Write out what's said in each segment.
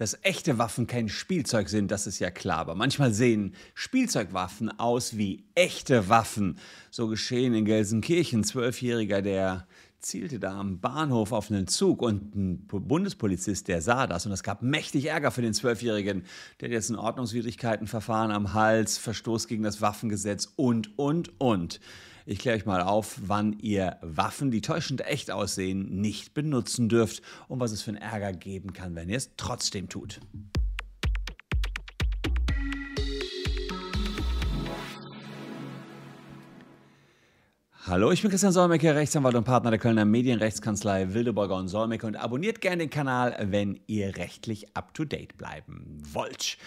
Dass echte Waffen kein Spielzeug sind, das ist ja klar. Aber manchmal sehen Spielzeugwaffen aus wie echte Waffen. So geschehen in Gelsenkirchen. Zwölfjähriger, der zielte da am Bahnhof auf einen Zug und ein Bundespolizist, der sah das und es gab mächtig Ärger für den Zwölfjährigen. Der hat jetzt ein Ordnungswidrigkeitenverfahren am Hals, Verstoß gegen das Waffengesetz und, und, und. Ich kläre euch mal auf, wann ihr Waffen, die täuschend echt aussehen, nicht benutzen dürft und was es für einen Ärger geben kann, wenn ihr es trotzdem tut. Hallo, ich bin Christian Solmecke, Rechtsanwalt und Partner der Kölner Medienrechtskanzlei Wildeborger und Solmecke und abonniert gerne den Kanal, wenn ihr rechtlich up-to-date bleiben wollt.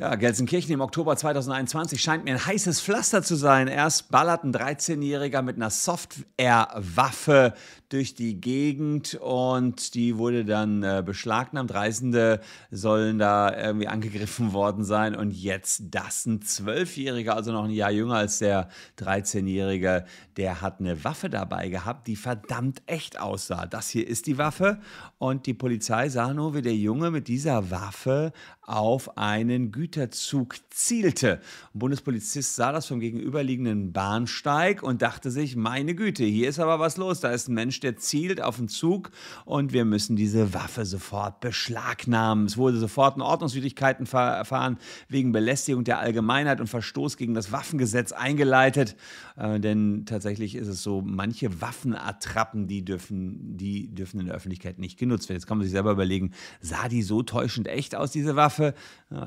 Ja, Gelsenkirchen im Oktober 2021 scheint mir ein heißes Pflaster zu sein. Erst ballert ein 13-Jähriger mit einer Software-Waffe durch die Gegend und die wurde dann äh, beschlagnahmt. Reisende sollen da irgendwie angegriffen worden sein und jetzt das. Ein Zwölfjähriger, also noch ein Jahr jünger als der 13-Jährige, der hat eine Waffe dabei gehabt, die verdammt echt aussah. Das hier ist die Waffe und die Polizei sah nur, wie der Junge mit dieser Waffe auf einen Güterzug zielte. Ein Bundespolizist sah das vom gegenüberliegenden Bahnsteig und dachte sich, meine Güte, hier ist aber was los. Da ist ein Mensch, der zielt auf den Zug und wir müssen diese Waffe sofort beschlagnahmen. Es wurde sofort ein Ordnungswidrigkeitenverfahren wegen Belästigung der Allgemeinheit und Verstoß gegen das Waffengesetz eingeleitet. Äh, denn tatsächlich ist es so, manche Waffenattrappen, die dürfen, die dürfen in der Öffentlichkeit nicht genutzt werden. Jetzt kann man sich selber überlegen, sah die so täuschend echt aus, diese Waffe?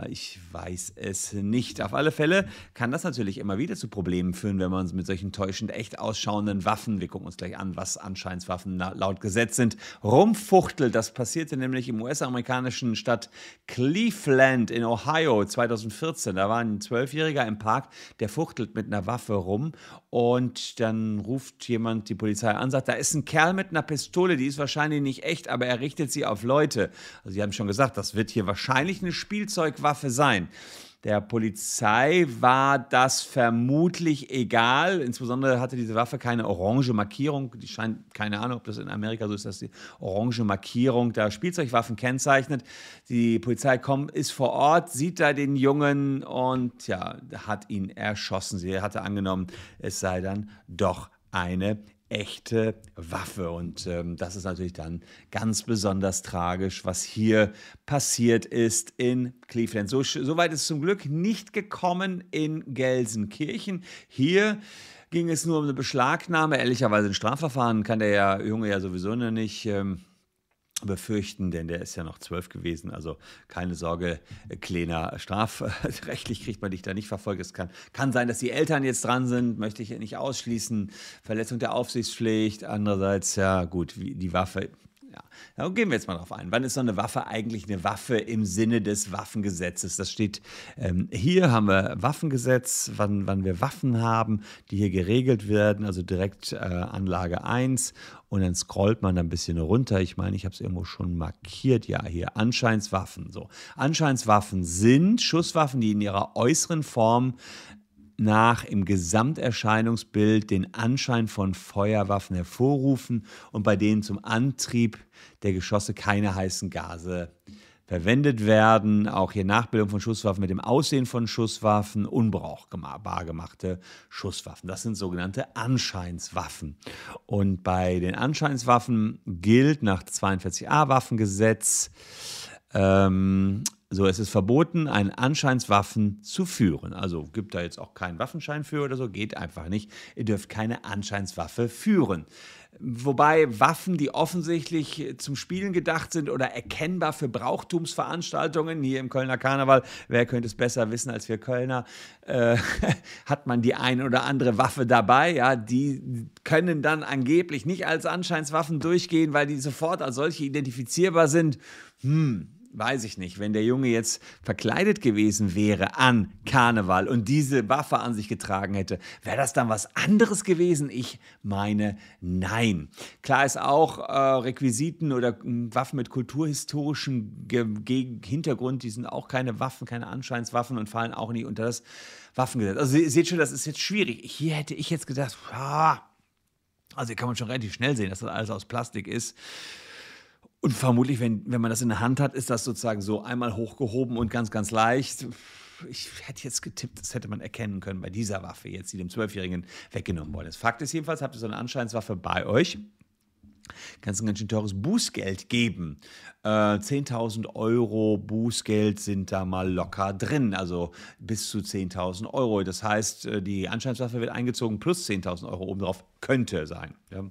Ich weiß es nicht. Auf alle Fälle kann das natürlich immer wieder zu Problemen führen, wenn man mit solchen täuschend echt ausschauenden Waffen, wir gucken uns gleich an, was Anscheinswaffen laut Gesetz sind, rumfuchtelt. Das passierte nämlich im US-amerikanischen Stadt Cleveland in Ohio 2014. Da war ein Zwölfjähriger im Park, der fuchtelt mit einer Waffe rum und dann ruft jemand die Polizei an, sagt, da ist ein Kerl mit einer Pistole, die ist wahrscheinlich nicht echt, aber er richtet sie auf Leute. Also sie haben schon gesagt, das wird hier wahrscheinlich eine Spielzeugwaffe sein. Der Polizei war das vermutlich egal. Insbesondere hatte diese Waffe keine orange Markierung. Die scheint, keine Ahnung, ob das in Amerika so ist, dass die orange Markierung da Spielzeugwaffen kennzeichnet. Die Polizei kommt, ist vor Ort, sieht da den Jungen und ja, hat ihn erschossen. Sie hatte angenommen, es sei dann doch eine echte Waffe. Und ähm, das ist natürlich dann ganz besonders tragisch, was hier passiert ist in Cleveland. So, so weit ist zum Glück nicht gekommen in Gelsenkirchen. Hier ging es nur um eine Beschlagnahme. Ehrlicherweise ein Strafverfahren kann der Junge ja sowieso nicht. Ähm, befürchten, denn der ist ja noch zwölf gewesen. Also keine Sorge, Kleiner, strafrechtlich kriegt man dich da nicht verfolgt. Es kann, kann sein, dass die Eltern jetzt dran sind, möchte ich nicht ausschließen. Verletzung der Aufsichtspflicht. Andererseits, ja gut, die Waffe ja, da gehen wir jetzt mal drauf ein. Wann ist so eine Waffe eigentlich eine Waffe im Sinne des Waffengesetzes? Das steht ähm, hier, haben wir Waffengesetz, wann, wann wir Waffen haben, die hier geregelt werden, also direkt äh, Anlage 1 und dann scrollt man ein bisschen runter. Ich meine, ich habe es irgendwo schon markiert. Ja, hier Anscheinswaffen. So, Anscheinswaffen sind Schusswaffen, die in ihrer äußeren Form nach im Gesamterscheinungsbild den Anschein von Feuerwaffen hervorrufen und bei denen zum Antrieb der Geschosse keine heißen Gase verwendet werden. Auch hier Nachbildung von Schusswaffen mit dem Aussehen von Schusswaffen, unbrauchbar gemachte Schusswaffen. Das sind sogenannte Anscheinswaffen. Und bei den Anscheinswaffen gilt nach 42a Waffengesetz ähm, so, es ist verboten, einen Anscheinswaffen zu führen. Also gibt da jetzt auch keinen Waffenschein für oder so, geht einfach nicht. Ihr dürft keine Anscheinswaffe führen. Wobei Waffen, die offensichtlich zum Spielen gedacht sind oder erkennbar für Brauchtumsveranstaltungen, hier im Kölner Karneval, wer könnte es besser wissen als wir Kölner, äh, hat man die eine oder andere Waffe dabei. Ja, die können dann angeblich nicht als Anscheinswaffen durchgehen, weil die sofort als solche identifizierbar sind. Hm, weiß ich nicht, wenn der Junge jetzt verkleidet gewesen wäre an Karneval und diese Waffe an sich getragen hätte, wäre das dann was anderes gewesen? Ich meine, nein. Klar ist auch, äh, Requisiten oder äh, Waffen mit kulturhistorischem Ge Hintergrund, die sind auch keine Waffen, keine Anscheinswaffen und fallen auch nicht unter das Waffengesetz. Also ihr seht schon, das ist jetzt schwierig. Hier hätte ich jetzt gedacht, ah, also hier kann man schon relativ schnell sehen, dass das alles aus Plastik ist. Und vermutlich, wenn, wenn man das in der Hand hat, ist das sozusagen so einmal hochgehoben und ganz, ganz leicht. Ich hätte jetzt getippt, das hätte man erkennen können bei dieser Waffe, jetzt die dem Zwölfjährigen weggenommen worden ist. Fakt ist jedenfalls, habt ihr so eine Anscheinswaffe bei euch kannst ein ganz schön teures Bußgeld geben. Äh, 10.000 Euro Bußgeld sind da mal locker drin, also bis zu 10.000 Euro. Das heißt, äh, die Anscheinswaffe wird eingezogen plus 10.000 Euro obendrauf könnte sein. Ja.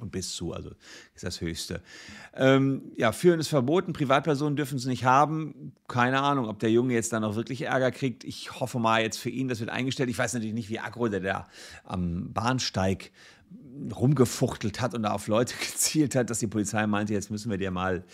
Und bis zu, also ist das Höchste. Ähm, ja, Führen ist verboten, Privatpersonen dürfen es nicht haben. Keine Ahnung, ob der Junge jetzt dann auch wirklich Ärger kriegt. Ich hoffe mal jetzt für ihn, das wird eingestellt. Ich weiß natürlich nicht, wie aggro der da am Bahnsteig rumgefuchtelt hat und auf Leute gezielt hat, dass die Polizei meinte, jetzt müssen wir dir mal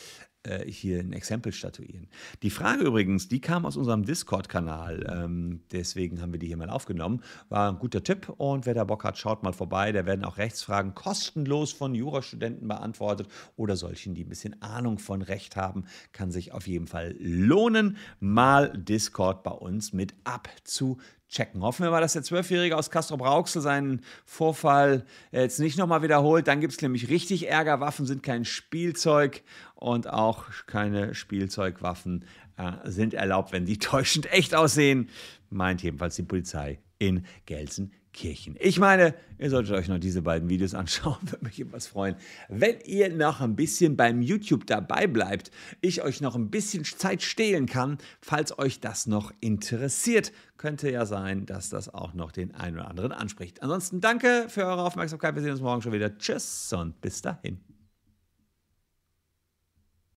äh, hier ein Exempel statuieren. Die Frage übrigens, die kam aus unserem Discord-Kanal, ähm, deswegen haben wir die hier mal aufgenommen. War ein guter Tipp und wer da Bock hat, schaut mal vorbei. Da werden auch Rechtsfragen kostenlos von Jurastudenten beantwortet oder solchen, die ein bisschen Ahnung von Recht haben. Kann sich auf jeden Fall lohnen, mal Discord bei uns mit abzuchecken checken. Hoffen wir mal, dass der Zwölfjährige aus Castro Brauxel seinen Vorfall jetzt nicht nochmal wiederholt. Dann gibt es nämlich richtig Ärger. Waffen sind kein Spielzeug und auch keine Spielzeugwaffen äh, sind erlaubt, wenn die täuschend echt aussehen, meint jedenfalls die Polizei in Gelsenkirchen. Kirchen. Ich meine, ihr solltet euch noch diese beiden Videos anschauen, würde mich jedenfalls freuen. Wenn ihr noch ein bisschen beim YouTube dabei bleibt, ich euch noch ein bisschen Zeit stehlen kann, falls euch das noch interessiert, könnte ja sein, dass das auch noch den einen oder anderen anspricht. Ansonsten danke für eure Aufmerksamkeit. Wir sehen uns morgen schon wieder. Tschüss und bis dahin.